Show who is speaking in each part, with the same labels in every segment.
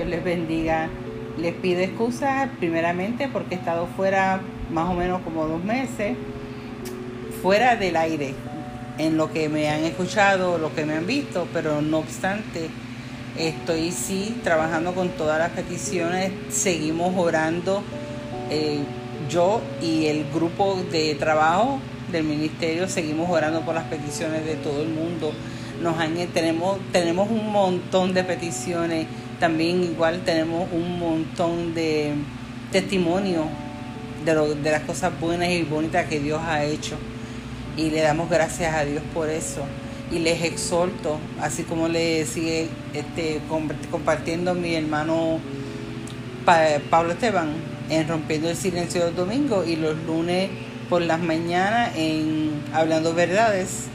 Speaker 1: Dios les bendiga. Les pido excusas primeramente porque he estado fuera más o menos como dos meses, fuera del aire, en lo que me han escuchado, lo que me han visto, pero no obstante, estoy sí trabajando con todas las peticiones, seguimos orando. Eh, yo y el grupo de trabajo del ministerio seguimos orando por las peticiones de todo el mundo. Nos han, tenemos, tenemos un montón de peticiones, también igual tenemos un montón de testimonios de, de las cosas buenas y bonitas que Dios ha hecho. Y le damos gracias a Dios por eso. Y les exhorto, así como le sigue este, compartiendo mi hermano Pablo Esteban, en Rompiendo el Silencio del Domingo y los lunes por las mañanas en Hablando Verdades.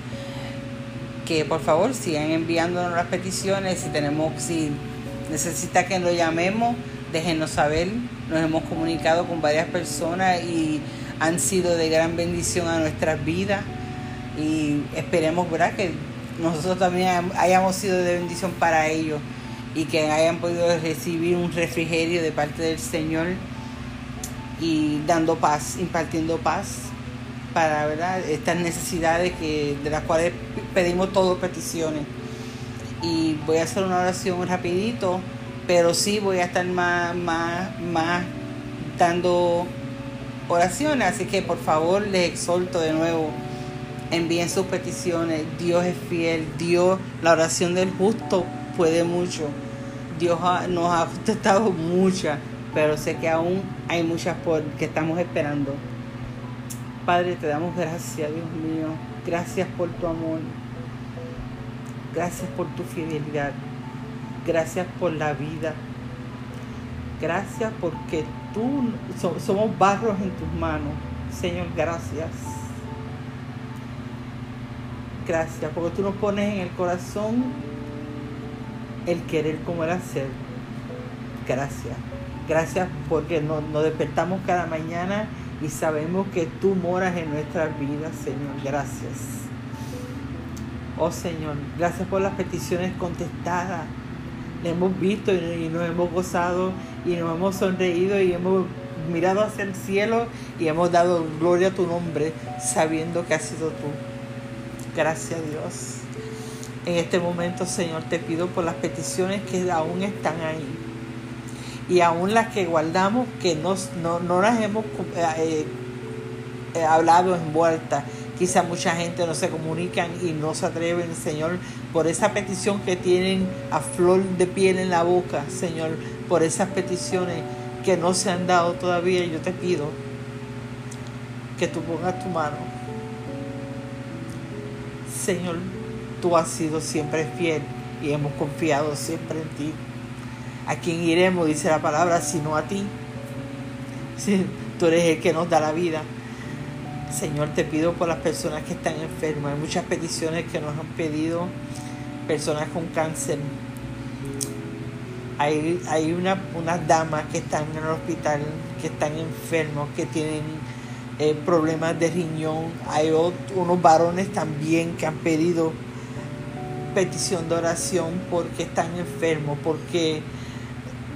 Speaker 1: Que por favor sigan enviándonos las peticiones. Si tenemos, si necesita que lo llamemos, déjenos saber. Nos hemos comunicado con varias personas y han sido de gran bendición a nuestras vidas. Y esperemos ¿verdad? que nosotros también hayamos sido de bendición para ellos y que hayan podido recibir un refrigerio de parte del Señor y dando paz, impartiendo paz para ¿verdad? estas necesidades que, de las cuales pedimos todas peticiones. Y voy a hacer una oración rapidito, pero sí voy a estar más, más, más dando oraciones, así que por favor les exhorto de nuevo, envíen sus peticiones, Dios es fiel, Dios, la oración del justo puede mucho, Dios nos ha contestado muchas pero sé que aún hay muchas por que estamos esperando. Padre, te damos gracias, Dios mío. Gracias por tu amor. Gracias por tu fidelidad. Gracias por la vida. Gracias porque tú somos barros en tus manos. Señor, gracias. Gracias porque tú nos pones en el corazón el querer como el hacer. Gracias. Gracias porque nos, despertamos cada mañana y sabemos que tú moras en nuestras vidas, Señor. Gracias. Oh Señor, gracias por las peticiones contestadas. Le hemos visto y, nos hemos gozado y nos hemos sonreído y hemos mirado hacia el cielo y hemos dado gloria a tu nombre sabiendo que has sido tú. Gracias Dios. En este momento, Señor, te pido por las peticiones que aún están ahí y aún las que guardamos que no, no, las hemos eh, eh, hablado en vuelta. Quizá mucha gente no se comunican y no se atreven, Señor, por esa petición que tienen a flor de piel en la boca, Señor, por esas peticiones que no se han dado todavía. Yo te pido que tú pongas tu mano. Señor, tú has sido siempre fiel y hemos confiado siempre en ti. ¿A quién iremos? Dice la palabra, sino a ti. tú eres el que nos da la vida. Señor, te pido por las personas que están enfermas. Hay muchas peticiones que nos han pedido personas con cáncer. Hay, hay una, unas damas que están en el hospital, que están enfermos, que tienen eh, problemas de riñón. Hay unos varones también que han pedido petición de oración porque están enfermos, porque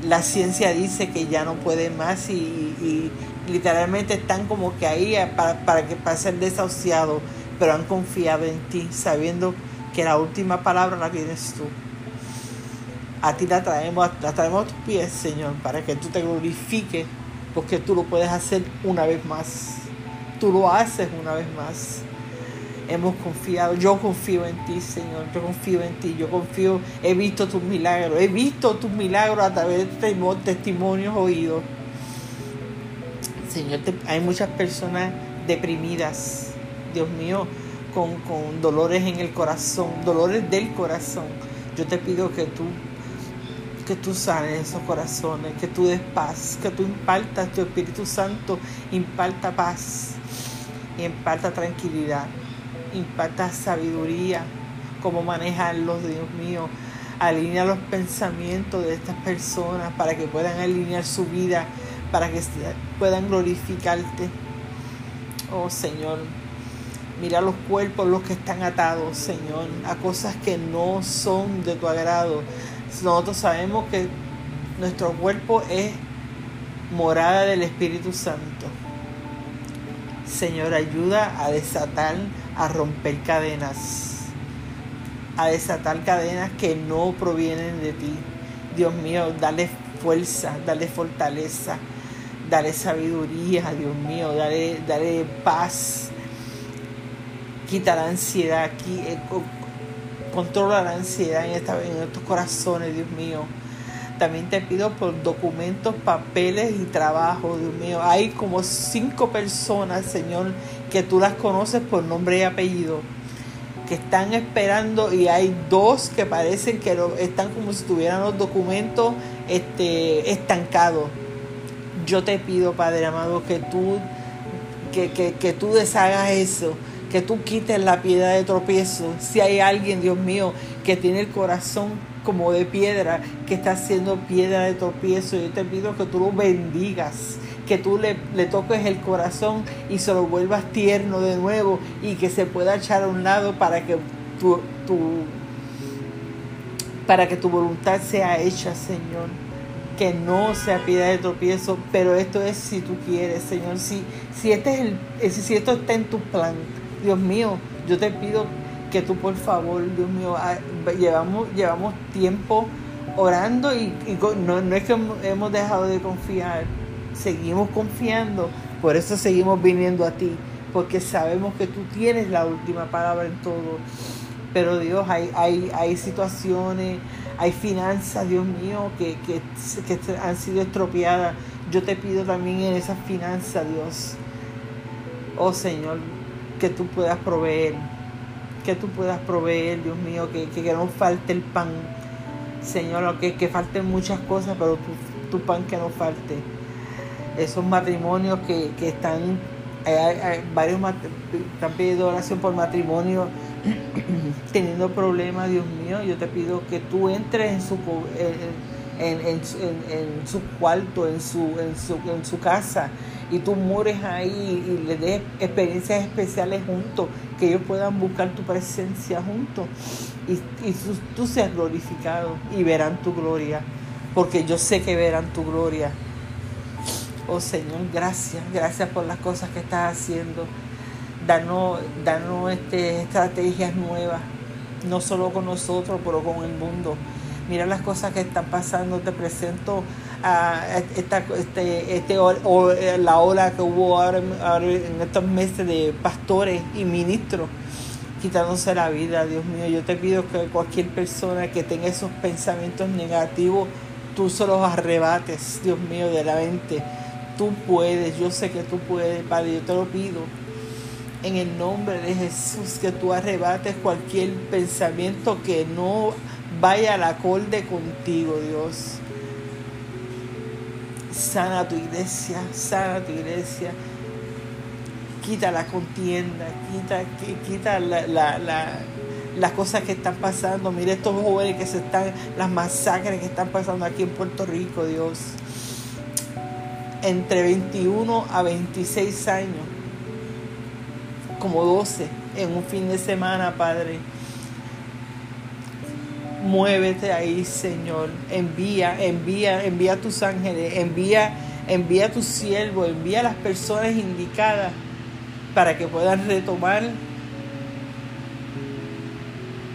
Speaker 1: la ciencia dice que ya no puede más y, literalmente están como que ahí para, para, que, para ser desahuciados, pero han confiado en ti, sabiendo que la última palabra la tienes tú. A ti la traemos, la traemos a tus pies, Señor, para que tú te glorifiques, porque tú lo puedes hacer una vez más. Tú lo haces una vez más hemos confiado. Yo confío en ti, Señor. Yo confío en ti. Yo confío. He visto tus milagros. He visto tus milagros a través de testimonios oídos. Señor, hay muchas personas deprimidas. Dios mío, con, con dolores en el corazón, dolores del corazón. Yo te pido que tú que tú sanes esos corazones, que tú des paz, que tú impartas tu Espíritu Santo, imparta paz imparta tranquilidad impacta sabiduría, cómo manejarlos, Dios mío. Alinea los pensamientos de estas personas para que puedan alinear su vida, para que puedan glorificarte. Oh Señor, mira los cuerpos, los que están atados, Señor, a cosas que no son de tu agrado. Nosotros sabemos que
Speaker 2: Nuestro cuerpo es morada del Espíritu Santo. Señor, ayuda a desatar, a romper cadenas, a desatar cadenas que no provienen de ti. Dios mío, dale fuerza, dale fortaleza, dale sabiduría, Dios mío, dale, paz. Quita la ansiedad, eh, controla la ansiedad en estos corazones, Dios mío también te pido por documentos, papeles y trabajo, Dios mío. Hay como cinco personas, Señor, que tú las conoces por nombre y apellido, que están esperando y hay dos que parecen que están como si tuvieran los documentos este, estancados. Yo te pido, Padre amado, que tú, que, que, que tú deshagas eso que tú quites la piedra de tropiezo. Si hay alguien, Dios mío, que tiene el corazón como de piedra, que está haciendo piedra de tropiezo, yo te pido que tú lo bendigas, que tú le, le toques el corazón y se lo vuelvas tierno de nuevo y que se pueda echar a un lado para que tu, para que tu voluntad sea hecha, Señor que no sea piedra de tropiezo, pero esto es si tú quieres, Señor. Si, si, este es el, si esto está en tu plan, Dios mío, yo te pido que tú por favor, Dios mío, ah, llevamos, llevamos tiempo orando y, no, no, es que hemos dejado de confiar, seguimos confiando, por eso seguimos viniendo a ti, porque sabemos que tú tienes la última palabra en todo. Pero Dios, hay, hay, hay situaciones, hay finanzas, Dios mío, que, que, que han sido estropeadas. Yo te pido también en esas finanzas, Dios. Oh Señor, que tú puedas proveer, que tú puedas proveer, Dios mío, que, que, no falte el pan, Señor, que, que falten muchas cosas, pero tu, pan que no falte. Esos matrimonios que, están, hay, varios están pidiendo oración por matrimonio, teniendo problemas, Dios mío, yo te pido que tú entres en su... En, en, su cuarto, en su, en su, en su casa, y tú mores ahí y le des experiencias especiales juntos, que ellos puedan buscar tu presencia juntos y, tú, seas glorificado y verán tu gloria, porque yo sé que verán tu gloria. Oh Señor, gracias, gracias por las cosas que estás haciendo. Danos este, estrategias nuevas, no solo con nosotros, pero con el mundo. Mira las cosas que están pasando, te presento esta, este, este, eh, la ola que hubo ahora, en estos meses de pastores y ministros quitándose la vida, Dios mío. Yo te pido que cualquier persona que tenga esos pensamientos negativos, tú se los arrebates, Dios mío, de la mente. Tú puedes, yo sé que tú puedes, Padre, yo te lo pido. En el nombre de Jesús, que tú arrebates cualquier pensamiento que no vaya al acorde contigo, Dios sana tu iglesia, sana tu iglesia, quita la contienda, quita, quita las cosas que están pasando. Mire estos jóvenes que se están, las masacres que están pasando aquí en Puerto Rico, Dios. Entre 21 a 26 años, como 12 en un fin de semana, Padre. Muévete ahí, Señor. Envía, envía, envía a tus ángeles, envía, envía a tus siervos, envía a las personas indicadas para que puedan retomar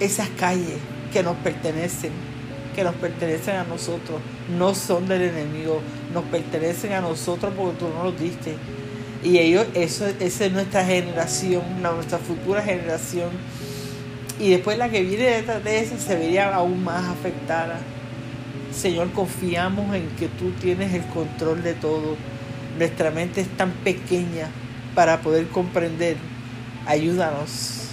Speaker 2: esas calles que nos pertenecen, que nos pertenecen a nosotros, no son del enemigo, nos pertenecen a nosotros porque tú nos los diste. Y ellos, eso, esa es nuestra generación, nuestra futura generación y después la que viene detrás de esa se vería aún más afectada. Señor, confiamos en que tú tienes el control de todo. Nuestra mente es tan pequeña para poder comprender. Ayúdanos.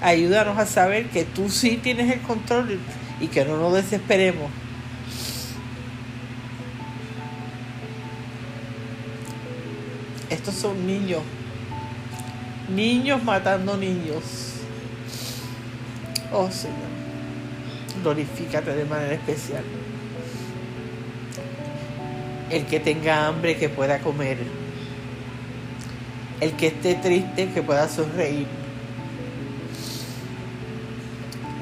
Speaker 2: Ayúdanos a saber que tú sí tienes el control y que no nos desesperemos. Estos son niños. Niños matando niños Oh Señor, glorifícate de manera especial. El que tenga hambre que pueda comer. El que esté triste que pueda sonreír.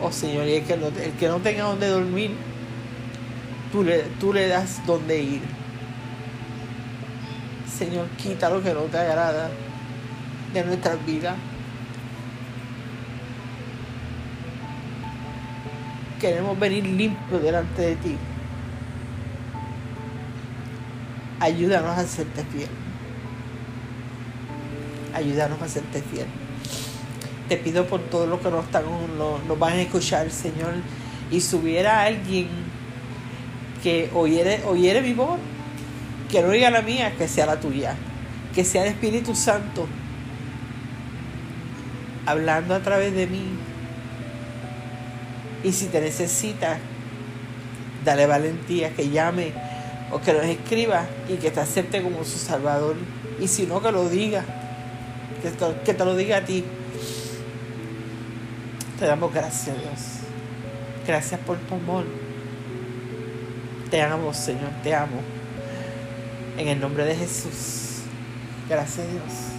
Speaker 2: Oh Señor, y el que no, el que no tenga donde dormir, tú le, tú le das donde ir. Señor, quita lo que no te agrada de nuestras vidas. Queremos venir limpios delante de ti. Ayúdanos a hacerte fiel. Ayúdanos a hacerte fiel. Te pido por todo lo que nos, están, nos, van a escuchar, Señor. Y si hubiera alguien que oyere, oyere mi voz, que no oiga la mía, que sea la tuya. Que sea el Espíritu Santo hablando a través de mí. Y si te necesita, dale valentía, que llame o que nos escriba y que te acepte como su Salvador. Y si no, que lo diga, que te, que te lo diga a ti. Te damos gracias, Dios. Gracias por tu amor. Te amo, Señor, te amo. En el nombre de Jesús. Gracias, Dios.